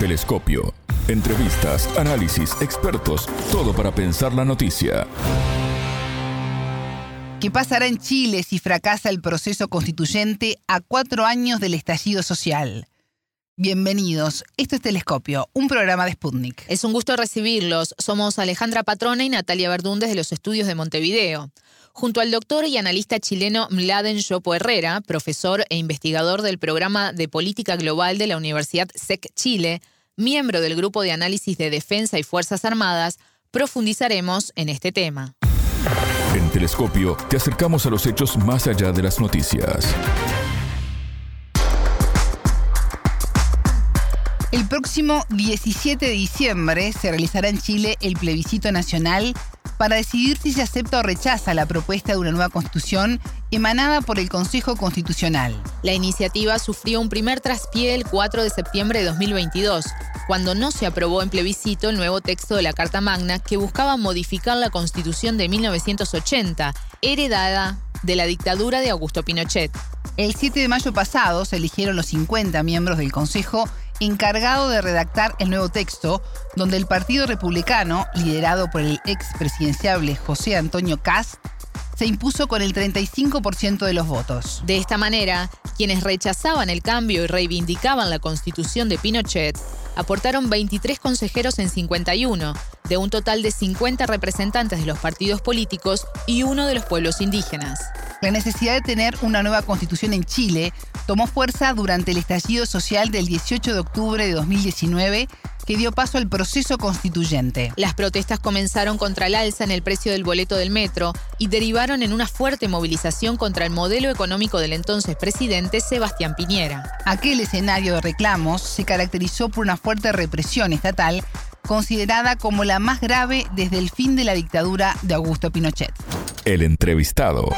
Telescopio. Entrevistas, análisis, expertos, todo para pensar la noticia. ¿Qué pasará en Chile si fracasa el proceso constituyente a cuatro años del estallido social? Bienvenidos, esto es Telescopio, un programa de Sputnik. Es un gusto recibirlos. Somos Alejandra Patrona y Natalia Verdún desde los estudios de Montevideo. Junto al doctor y analista chileno Mladen Yopo Herrera, profesor e investigador del programa de política global de la Universidad SEC Chile, miembro del Grupo de Análisis de Defensa y Fuerzas Armadas, profundizaremos en este tema. En Telescopio te acercamos a los hechos más allá de las noticias. El próximo 17 de diciembre se realizará en Chile el plebiscito nacional para decidir si se acepta o rechaza la propuesta de una nueva constitución emanada por el Consejo Constitucional. La iniciativa sufrió un primer traspié el 4 de septiembre de 2022, cuando no se aprobó en plebiscito el nuevo texto de la Carta Magna que buscaba modificar la Constitución de 1980, heredada de la dictadura de Augusto Pinochet. El 7 de mayo pasado se eligieron los 50 miembros del Consejo encargado de redactar el nuevo texto, donde el Partido Republicano, liderado por el ex presidenciable José Antonio Cast, se impuso con el 35% de los votos. De esta manera, quienes rechazaban el cambio y reivindicaban la constitución de Pinochet aportaron 23 consejeros en 51, de un total de 50 representantes de los partidos políticos y uno de los pueblos indígenas. La necesidad de tener una nueva constitución en Chile tomó fuerza durante el estallido social del 18 de octubre de 2019 que dio paso al proceso constituyente. Las protestas comenzaron contra el alza en el precio del boleto del metro y derivaron en una fuerte movilización contra el modelo económico del entonces presidente Sebastián Piñera. Aquel escenario de reclamos se caracterizó por una fuerte represión estatal considerada como la más grave desde el fin de la dictadura de Augusto Pinochet. El entrevistado.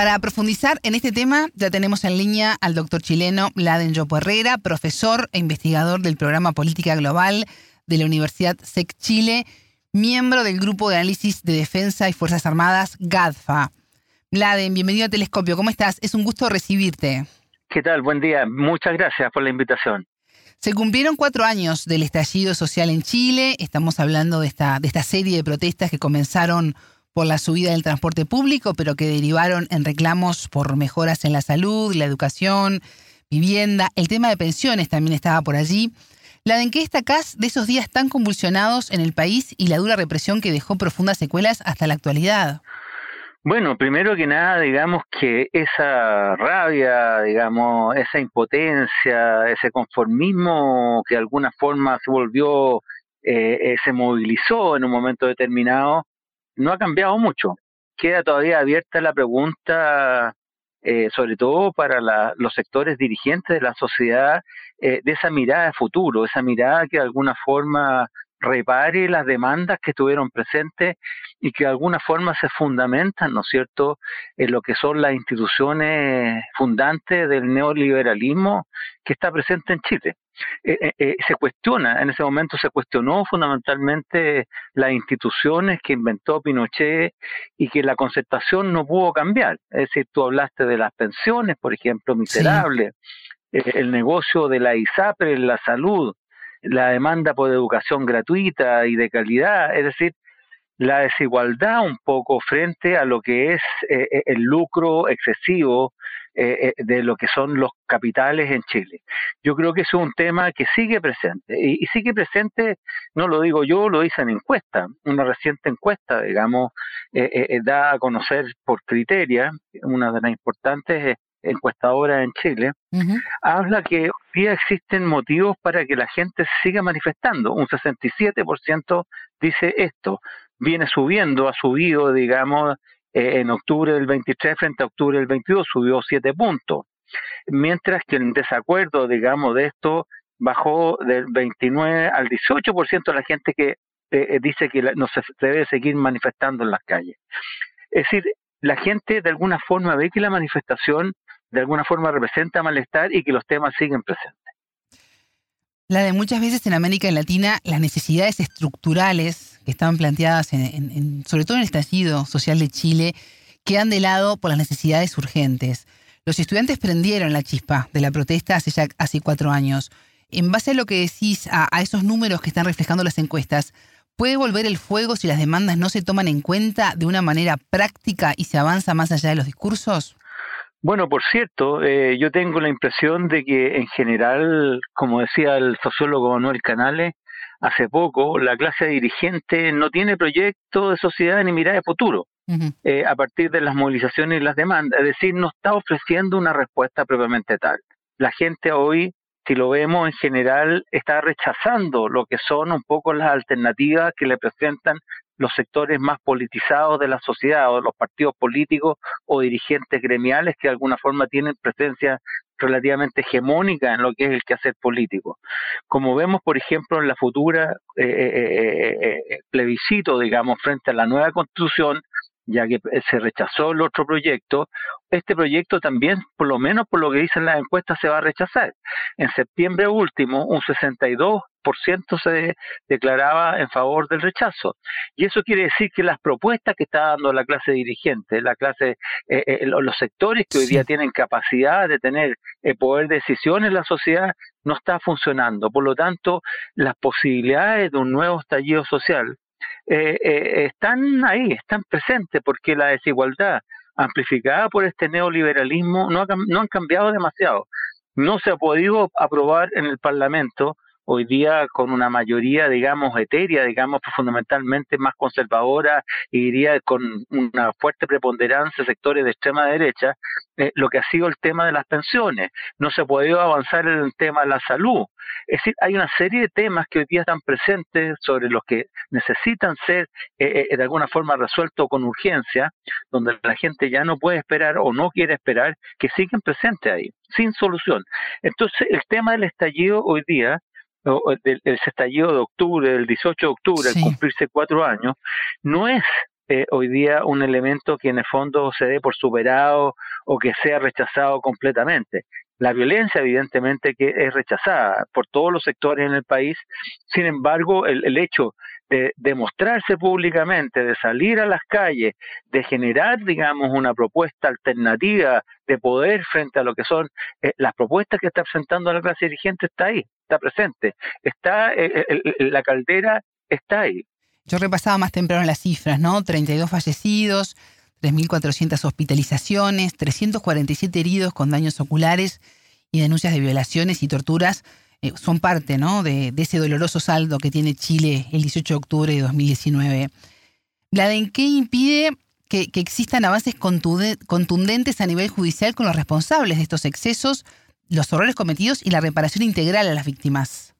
Para profundizar en este tema, ya tenemos en línea al doctor chileno Laden Yopo Herrera, profesor e investigador del programa Política Global de la Universidad SEC Chile, miembro del Grupo de Análisis de Defensa y Fuerzas Armadas, GADFA. Laden, bienvenido a Telescopio. ¿Cómo estás? Es un gusto recibirte. ¿Qué tal? Buen día. Muchas gracias por la invitación. Se cumplieron cuatro años del estallido social en Chile. Estamos hablando de esta, de esta serie de protestas que comenzaron por la subida del transporte público, pero que derivaron en reclamos por mejoras en la salud, la educación, vivienda. El tema de pensiones también estaba por allí. La de en qué destacás de esos días tan convulsionados en el país y la dura represión que dejó profundas secuelas hasta la actualidad. Bueno, primero que nada, digamos que esa rabia, digamos, esa impotencia, ese conformismo que de alguna forma se volvió, eh, eh, se movilizó en un momento determinado, no ha cambiado mucho. Queda todavía abierta la pregunta, eh, sobre todo para los sectores dirigentes de la sociedad, eh, de esa mirada de futuro, esa mirada que de alguna forma repare las demandas que estuvieron presentes y que de alguna forma se fundamentan, ¿no es cierto?, en lo que son las instituciones fundantes del neoliberalismo que está presente en Chile. Eh, eh, eh, se cuestiona, en ese momento se cuestionó fundamentalmente las instituciones que inventó Pinochet y que la concertación no pudo cambiar. Es decir, tú hablaste de las pensiones, por ejemplo, miserables, el negocio de la ISAPRE en la salud, la demanda por educación gratuita y de calidad, es decir, la desigualdad un poco frente a lo que es el lucro excesivo eh, eh, de lo que son los capitales en Chile. Yo creo que es un tema que sigue presente y, sigue presente, no lo digo yo, lo dice en encuesta, una reciente encuesta, digamos, eh, da a conocer por Criteria, una de las importantes encuestadoras en Chile, habla que hoy día existen motivos para que la gente siga manifestando. Un 67% dice esto, viene subiendo, ha subido, digamos, eh, en octubre del 23 frente a octubre del 22 subió 7 puntos, mientras que el desacuerdo, digamos, de esto bajó del 29 al 18% de la gente que eh, eh, dice que no se debe seguir manifestando en las calles. Es decir, la gente de alguna forma ve que la manifestación de alguna forma representa malestar y que los temas siguen presentes. La de muchas veces en América Latina las necesidades estructurales que estaban planteadas, en, sobre todo en el estallido social de Chile, quedan de lado por las necesidades urgentes. Los estudiantes prendieron la chispa de la protesta hace ya casi cuatro años. En base a lo que decís, a, esos números que están reflejando las encuestas, ¿puede volver el fuego si las demandas no se toman en cuenta de una manera práctica y se avanza más allá de los discursos? Bueno, por cierto, eh, yo tengo la impresión de que en general, como decía el sociólogo Manuel Canales, hace poco, la clase dirigente no tiene proyecto de sociedad ni mirada de futuro. Eh, a partir de las movilizaciones y las demandas, es decir, no está ofreciendo una respuesta propiamente tal. La gente hoy, si lo vemos en general, está rechazando lo que son un poco las alternativas que le presentan los sectores más politizados de la sociedad o los partidos políticos o dirigentes gremiales que de alguna forma tienen presencia relativamente hegemónica en lo que es el quehacer político. Como vemos, por ejemplo, en la futura eh, eh, eh, plebiscito, digamos, frente a la nueva constitución, ya que se rechazó el otro proyecto, este proyecto también, por lo menos por lo que dicen las encuestas, se va a rechazar. En septiembre último, un 62% se declaraba en favor del rechazo. Y eso quiere decir que las propuestas que está dando la clase dirigente, la clase, eh, eh, los sectores que hoy día tienen capacidad de tener eh, poder de decisión en la sociedad, no está funcionando. Por lo tanto, las posibilidades de un nuevo estallido social eh, eh, están ahí, están presentes, porque la desigualdad amplificada por este neoliberalismo no, no han cambiado demasiado. No se ha podido aprobar en el Parlamento hoy día con una mayoría, digamos, etérea, digamos, fundamentalmente más conservadora y diría con una fuerte preponderancia sectores de extrema derecha, eh, lo que ha sido el tema de las pensiones. No se ha podido avanzar en el tema de la salud. Es decir, hay una serie de temas que hoy día están presentes sobre los que necesitan ser eh, eh, de alguna forma resueltos con urgencia, donde la gente ya no puede esperar o no quiere esperar, que siguen presentes ahí, sin solución. Entonces, el tema del estallido hoy día del, estallido de octubre, del 18 de octubre, al cumplirse cuatro años, no es eh, hoy día un elemento que en el fondo se dé por superado o que sea rechazado completamente. La violencia, evidentemente, que es rechazada por todos los sectores en el país. Sin embargo, el, el hecho de demostrarse públicamente, de salir a las calles, de generar, digamos, una propuesta alternativa de poder frente a lo que son eh, las propuestas que está presentando la clase dirigente, está ahí, está presente, está eh, eh, la caldera está ahí. Yo repasaba más temprano las cifras, ¿no? 32 fallecidos, 3.400 hospitalizaciones, 347 heridos con daños oculares y denuncias de violaciones y torturas eh, son parte ¿no? de, ese doloroso saldo que tiene Chile el 18 de octubre de 2019. ¿en ¿qué impide que, existan avances contundentes a nivel judicial con los responsables de estos excesos, los horrores cometidos y la reparación integral a las víctimas?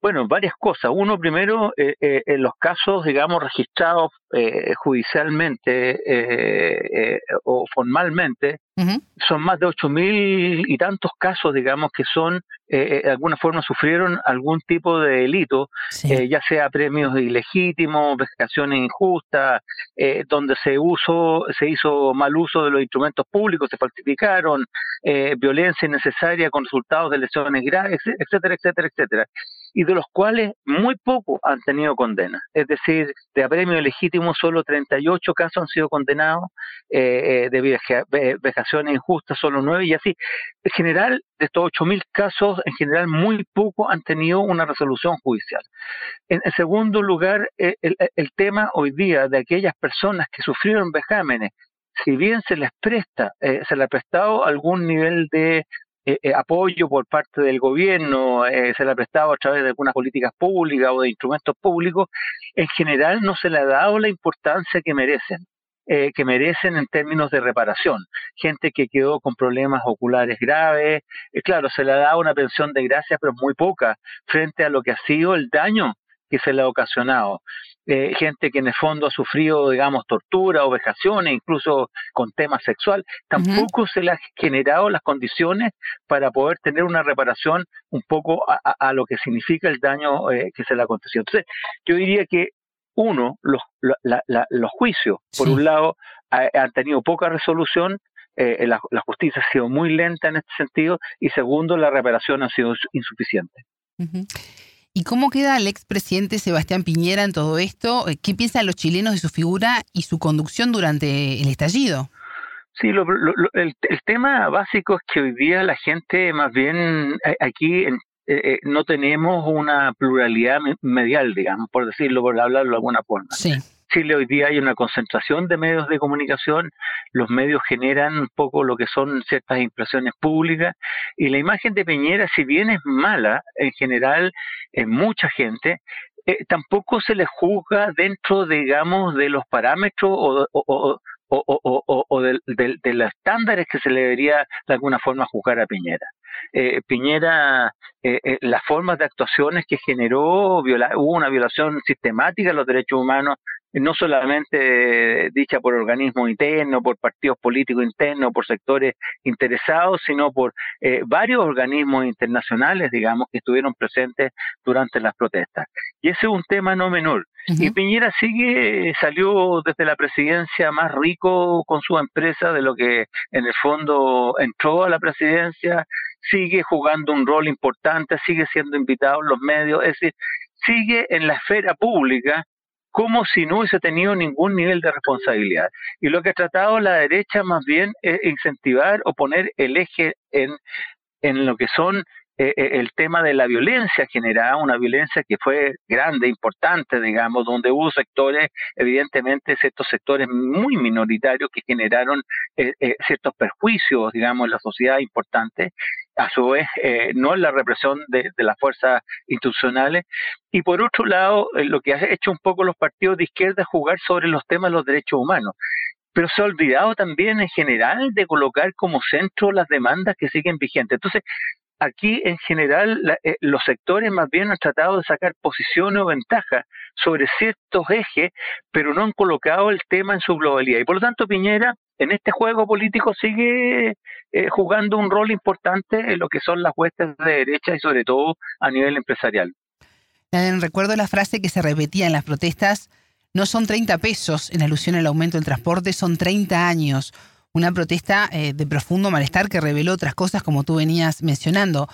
Bueno, varias cosas. Uno, primero, eh, eh, en los casos, digamos, registrados judicialmente o formalmente, son más de ocho mil y tantos casos, digamos, que son eh, eh, de alguna forma sufrieron algún tipo de delito, eh, ya sea premios ilegítimos, vejaciones injustas, donde se uso, se hizo mal uso de los instrumentos públicos, se falsificaron, violencia innecesaria con resultados de lesiones graves, etcétera, etcétera, etcétera y de los cuales muy pocos han tenido condena. Es decir, de apremio legítimo solo 38 casos han sido condenados, de vejaciones injustas solo 9 y así. En general, de estos 8.000 casos, en general muy poco han tenido una resolución judicial. En, segundo lugar, eh, el, tema hoy día de aquellas personas que sufrieron vejámenes, si bien se les presta, eh, se les ha prestado algún nivel de eh, apoyo por parte del gobierno, se le ha prestado a través de algunas políticas públicas o de instrumentos públicos, en general no se le ha dado la importancia que merecen. Eh, que merecen en términos de reparación. Gente que quedó con problemas oculares graves, eh, claro, se le ha dado una pensión de gracia, pero muy poca, frente a lo que ha sido el daño que se le ha ocasionado. Eh, gente que en el fondo ha sufrido, digamos, tortura o vejaciones, incluso con temas sexual, tampoco se le ha generado las condiciones para poder tener una reparación un poco a, lo que significa el daño que se le ha acontecido. Entonces, yo diría que uno, los, los juicios, por un lado, han tenido poca resolución, eh, la, justicia ha sido muy lenta en este sentido, y segundo, la reparación ha sido insuficiente. ¿Y cómo queda el expresidente Sebastián Piñera en todo esto? ¿Qué piensan los chilenos de su figura y su conducción durante el estallido? Sí, el, tema básico es que hoy día la gente, más bien aquí en no tenemos una pluralidad medial, digamos, por decirlo, por hablarlo de alguna forma. Sí. Chile hoy día hay una concentración de medios de comunicación, los medios generan un poco lo que son ciertas impresiones públicas y la imagen de Piñera, si bien es mala en general en mucha gente, eh, tampoco se le juzga dentro, digamos, de los parámetros o, o, o de, los estándares que se le debería de alguna forma juzgar a Piñera. Eh, Piñera, eh, eh, las formas de actuaciones que generó, hubo una violación sistemática de los derechos humanos no solamente dicha por organismos internos, por partidos políticos internos, por sectores interesados, sino por eh, varios organismos internacionales, digamos, que estuvieron presentes durante las protestas. Y ese es un tema no menor. Y Piñera sigue, salió desde la presidencia más rico con su empresa de lo que en el fondo entró a la presidencia, sigue jugando un rol importante, sigue siendo invitado en los medios, es decir, sigue en la esfera pública como si no hubiese tenido ningún nivel de responsabilidad. Y lo que ha tratado la derecha más bien es incentivar o poner el eje en, en lo que son eh, eh, el tema de la violencia generada, una violencia que fue grande, importante, digamos, donde hubo sectores, evidentemente, ciertos sectores muy minoritarios que generaron eh, ciertos perjuicios, digamos, en la sociedad importante, a su vez, no en la represión de, de, las fuerzas institucionales. Y por otro lado, lo que ha hecho un poco los partidos de izquierda es jugar sobre los temas de los derechos humanos pero se ha olvidado también en general de colocar como centro las demandas que siguen vigentes. Entonces, aquí en general eh, los sectores más bien han tratado de sacar posiciones o ventajas sobre ciertos ejes, pero no han colocado el tema en su globalidad. Y por lo tanto Piñera en este juego político sigue eh, jugando un rol importante en lo que son las huestes de derecha y sobre todo a nivel empresarial. Recuerdo la frase que se repetía en las protestas, no son 30 pesos en alusión al aumento del transporte, son 30 años una protesta eh, de profundo malestar que reveló otras cosas como tú venías mencionando.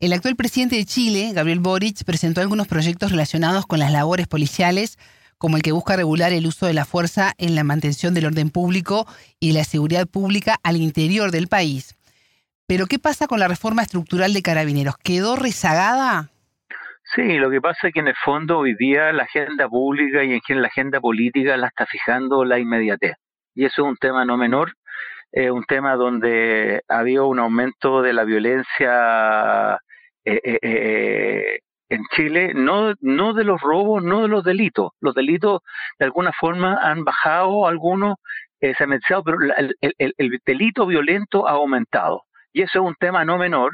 El actual presidente de Chile, Gabriel Boric, presentó algunos proyectos relacionados con las labores policiales, como el que busca regular el uso de la fuerza en la mantención del orden público y la seguridad pública al interior del país. Pero ¿qué pasa con la reforma estructural de carabineros? ¿Quedó rezagada? Sí, lo que pasa es que en el fondo hoy día la agenda pública y en la agenda política la está fijando la inmediatez. Y eso es un tema no menor es un tema donde había un aumento de la violencia eh, eh, eh, en Chile, no, no de los robos, no de los delitos. Los delitos de alguna forma han bajado algunos, se han mencionado, pero el, el delito violento ha aumentado. Y eso es un tema no menor,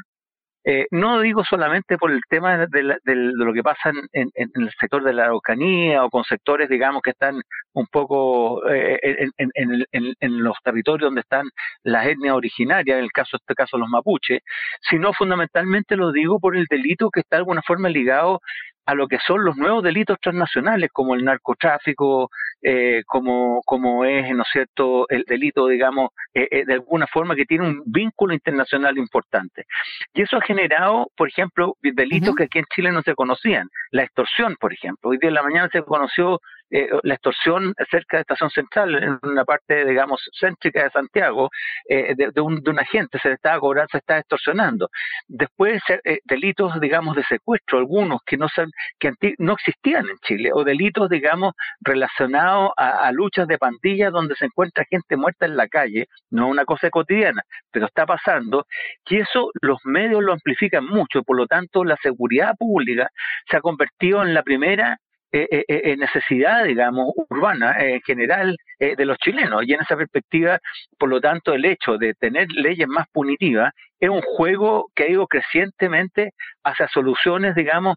eh, no digo solamente por el tema de, lo que pasa en, el sector de la Araucanía o con sectores, digamos, que están un poco eh, en, los territorios donde están las etnias originarias, en el caso, este caso los mapuches, sino fundamentalmente lo digo por el delito que está de alguna forma ligado a lo que son los nuevos delitos transnacionales, como el narcotráfico, eh, como, como es, ¿no es cierto?, el delito, digamos, eh, eh, de alguna forma que tiene un vínculo internacional importante. Y eso ha generado, por ejemplo, delitos que aquí en Chile no se conocían. La extorsión, por ejemplo. Hoy día en la mañana se conoció eh, la extorsión cerca de Estación Central, en una parte, digamos, céntrica de Santiago, eh, de, un, de, un, agente, se le estaba cobrando, se está extorsionando. Después, eh, delitos, digamos, de secuestro, algunos que no, que no existían en Chile, o delitos, digamos, relacionados a, luchas de pandillas donde se encuentra gente muerta en la calle, no una cosa cotidiana, pero está pasando, y eso los medios lo amplifican mucho, por lo tanto, la seguridad pública se ha convertido en la primera eh, eh, eh, necesidad, digamos, urbana en general de los chilenos. Y en esa perspectiva, por lo tanto, el hecho de tener leyes más punitivas es un juego que ha ido crecientemente hacia soluciones, digamos,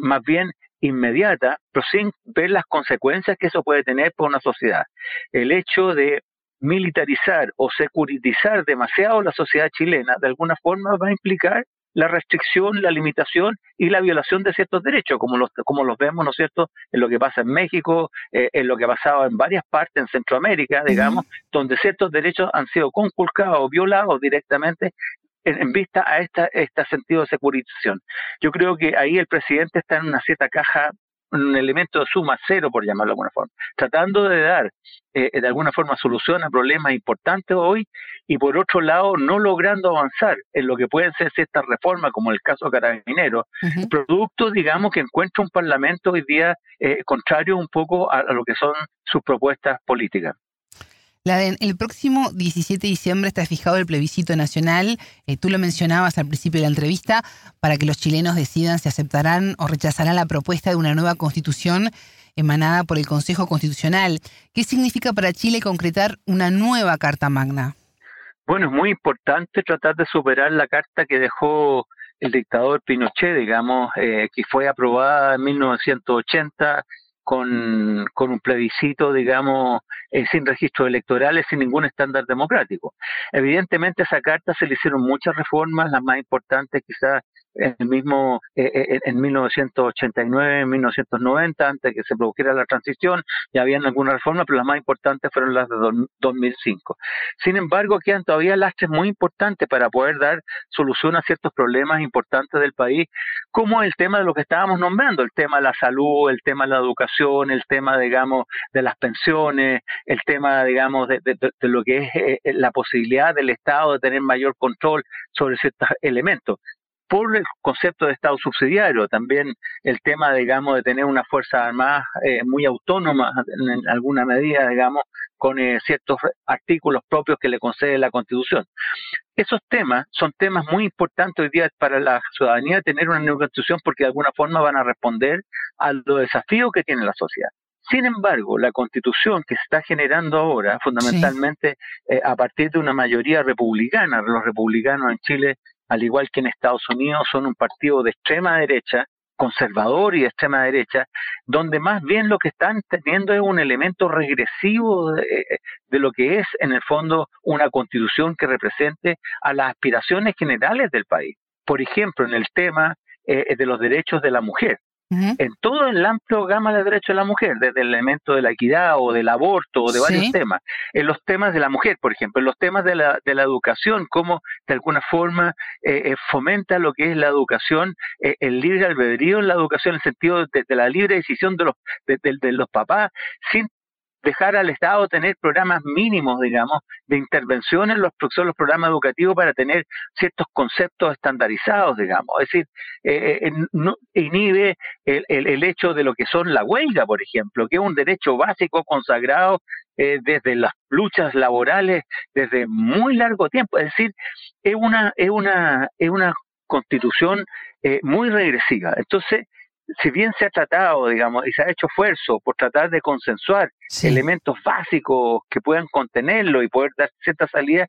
más bien inmediatas, pero sin ver las consecuencias que eso puede tener por una sociedad. El hecho de militarizar o securitizar demasiado la sociedad chilena, de alguna forma va a implicar la restricción, la limitación y la violación de ciertos derechos, como los, como los vemos, ¿no es cierto?, en lo que pasa en México, eh, en lo que ha pasado en varias partes en Centroamérica, digamos, donde ciertos derechos han sido conculcados o violados directamente en, vista a esta, este sentido de securitización. Yo creo que ahí el presidente está en una cierta caja un elemento de suma cero, por llamarlo de alguna forma, tratando de dar eh, de alguna forma solución a problemas importantes hoy y por otro lado no logrando avanzar en lo que pueden ser ciertas reformas, como el caso Carabinero, producto, digamos, que encuentra un Parlamento hoy día eh, contrario un poco a lo que son sus propuestas políticas el próximo 17 de diciembre está fijado el plebiscito nacional, eh, tú lo mencionabas al principio de la entrevista, para que los chilenos decidan si aceptarán o rechazarán la propuesta de una nueva constitución emanada por el Consejo Constitucional. ¿Qué significa para Chile concretar una nueva Carta Magna? Bueno, es muy importante tratar de superar la carta que dejó el dictador Pinochet, digamos, eh, que fue aprobada en 1980 con, con un plebiscito, digamos, eh, sin registros electorales, sin ningún estándar democrático. Evidentemente, a esa carta se le hicieron muchas reformas, las más importantes quizás el mismo eh, eh, en 1989, en 1990, antes de que se produjera la transición, ya habían algunas reformas, pero las más importantes fueron las de 2005. Sin embargo, quedan todavía lastres muy importantes para poder dar solución a ciertos problemas importantes del país, como el tema de lo que estábamos nombrando, el tema de la salud, el tema de la educación, el tema, digamos, de las pensiones, el tema, digamos, de, de lo que es eh, la posibilidad del Estado de tener mayor control sobre ciertos elementos por el concepto de Estado subsidiario, también el tema, digamos, de tener una fuerza armada eh, muy autónoma en alguna medida, digamos, con eh, ciertos artículos propios que le concede la Constitución. Esos temas son temas muy importantes hoy día para la ciudadanía tener una nueva Constitución porque de alguna forma van a responder a los desafíos que tiene la sociedad. Sin embargo, la constitución que se está generando ahora, fundamentalmente eh, a partir de una mayoría republicana, los republicanos en Chile al igual que en Estados Unidos, son un partido de extrema derecha, conservador y de extrema derecha, donde más bien lo que están teniendo es un elemento regresivo de, lo que es en el fondo una constitución que represente a las aspiraciones generales del país. Por ejemplo, en el tema eh, de los derechos de la mujer en todo el amplio gama de derechos de la mujer, desde el elemento de la equidad o del aborto o de varios temas, en los temas de la mujer, por ejemplo, en los temas de la, de la educación, cómo de alguna forma eh, eh, fomenta lo que es la educación, eh, el libre albedrío en la educación, en el sentido de, la libre decisión de los, de, de los papás, sin dejar al Estado tener programas mínimos, digamos, de intervención en los, los programas educativos para tener ciertos conceptos estandarizados, digamos. Es decir, eh, eh inhibe el, el, hecho de lo que son la huelga, por ejemplo, que es un derecho básico consagrado eh, desde las luchas laborales desde muy largo tiempo. Es decir, es una, es una, es una constitución eh, muy regresiva. Entonces, si bien se ha tratado, digamos, y se ha hecho esfuerzo por tratar de consensuar elementos básicos que puedan contenerlo y poder dar cierta salida,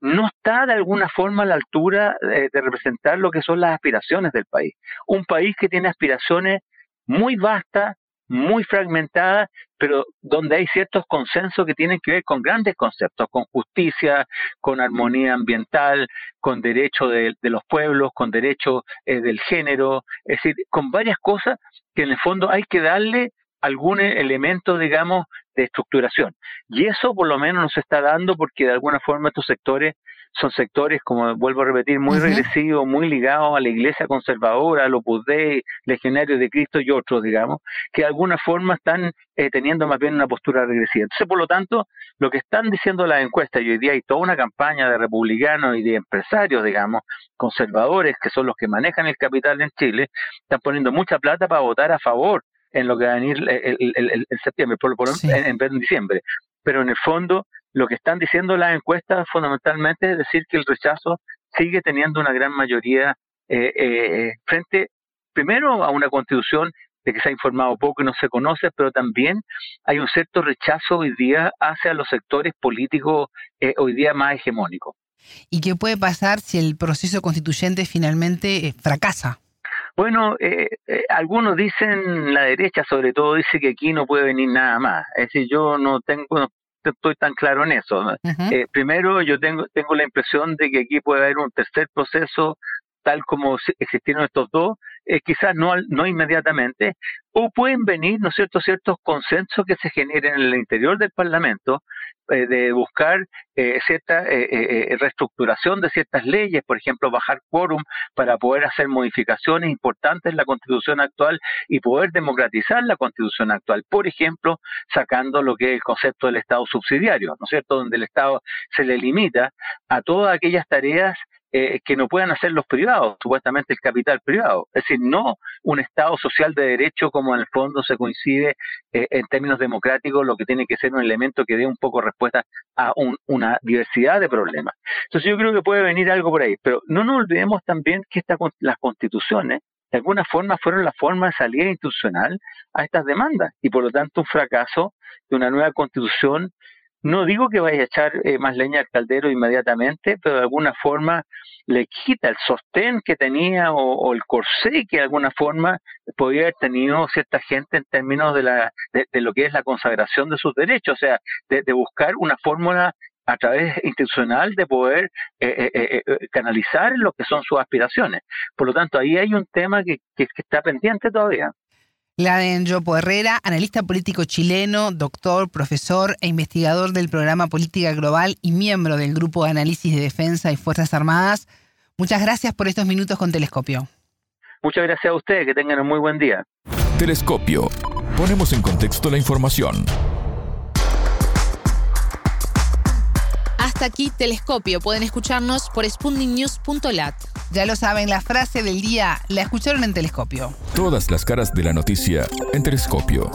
no está de alguna forma a la altura de, de representar lo que son las aspiraciones del país. Un país que tiene aspiraciones muy vastas, muy fragmentada, pero donde hay ciertos consensos que tienen que ver con grandes conceptos, con justicia, con armonía ambiental, con derecho de, los pueblos, con derecho eh, del género, es decir, con varias cosas que en el fondo hay que darle algún elemento, digamos, de estructuración. Y eso por lo menos nos está dando porque de alguna forma estos sectores son sectores, como vuelvo a repetir, muy regresivos, muy ligados a la iglesia conservadora, a los Dei, legionarios de Cristo y otros, digamos, que de alguna forma están eh, teniendo más bien una postura regresiva. Entonces, por lo tanto, lo que están diciendo las encuestas, y hoy día hay toda una campaña de republicanos y de empresarios, digamos, conservadores, que son los que manejan el capital en Chile, están poniendo mucha plata para votar a favor en lo que va a venir el, septiembre, por, por en, en diciembre. Pero en el fondo, lo que están diciendo las encuestas fundamentalmente es decir que el rechazo sigue teniendo una gran mayoría eh, eh, frente, primero, a una constitución de que se ha informado poco y no se conoce, pero también hay un cierto rechazo hoy día hacia los sectores políticos eh, hoy día más hegemónicos. ¿Y qué puede pasar si el proceso constituyente finalmente fracasa? Bueno, algunos dicen, la derecha sobre todo dice que aquí no puede venir nada más. Es decir, yo no tengo, estoy tan claro en eso. Eh, primero, yo tengo, tengo la impresión de que aquí puede haber un tercer proceso tal como existieron estos dos, eh, quizás no, no inmediatamente, o pueden venir, ¿no es cierto?, ciertos consensos que se generen en el interior del Parlamento, eh, de buscar cierta reestructuración de ciertas leyes, por ejemplo, bajar quórum para poder hacer modificaciones importantes en la constitución actual y poder democratizar la constitución actual. Por ejemplo, sacando lo que es el concepto del Estado subsidiario, ¿no es cierto?, donde el Estado se le limita a todas aquellas tareas eh, que no puedan hacer los privados, supuestamente el capital privado. Es decir, no un Estado social de derecho como en el fondo se coincide eh, en términos democráticos, lo que tiene que ser un elemento que dé un poco respuesta a una diversidad de problemas. Entonces yo creo que puede venir algo por ahí, pero no nos olvidemos también que esta, las constituciones de alguna forma fueron la forma de salida institucional a estas demandas y por lo tanto un fracaso de una nueva constitución no digo que vaya a echar eh, más leña al caldero inmediatamente, pero de alguna forma le quita el sostén que tenía o, el corsé que de alguna forma podía haber tenido cierta gente en términos de, la, de, lo que es la consagración de sus derechos, o sea, de, buscar una fórmula a través institucional de poder eh, eh, canalizar lo que son sus aspiraciones. Por lo tanto, ahí hay un tema que está pendiente todavía. Laden Yopo Herrera, analista político chileno, doctor, profesor e investigador del programa Política Global y miembro del Grupo de Análisis de Defensa y Fuerzas Armadas. Muchas gracias por estos minutos con Telescopio. Muchas gracias a ustedes, que tengan un muy buen día. Telescopio. Ponemos en contexto la información. Hasta aquí Telescopio. Pueden escucharnos por spundingnews.lat. Ya lo saben, la frase del día la escucharon en Telescopio. Todas las caras de la noticia en Telescopio.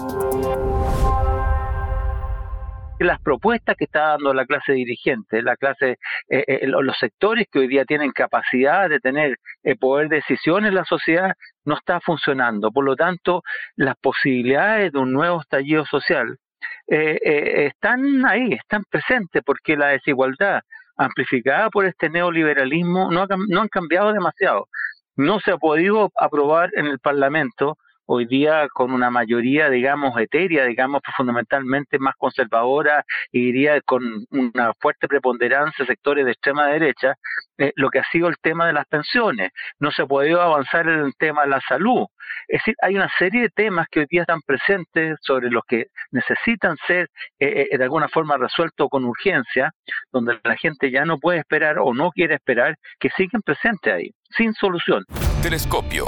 Las propuestas que está dando la clase dirigente, la clase, eh, eh, los sectores que hoy día tienen capacidad de tener eh, poder de decisión en la sociedad, no está funcionando. Por lo tanto, las posibilidades de un nuevo estallido social están ahí, están presentes, porque la desigualdad, amplificada por este neoliberalismo no, no han cambiado demasiado. No se ha podido aprobar en el Parlamento hoy día con una mayoría, digamos, etérea, digamos, fundamentalmente más conservadora y diría con una fuerte preponderancia sectores de extrema derecha, eh, lo que ha sido el tema de las pensiones. No se ha podido avanzar en el tema de la salud. Es decir, hay una serie de temas que hoy día están presentes sobre los que necesitan ser eh, eh, de alguna forma resueltos con urgencia, donde la gente ya no puede esperar o no quiere esperar, que siguen presentes ahí, sin solución. Telescopio.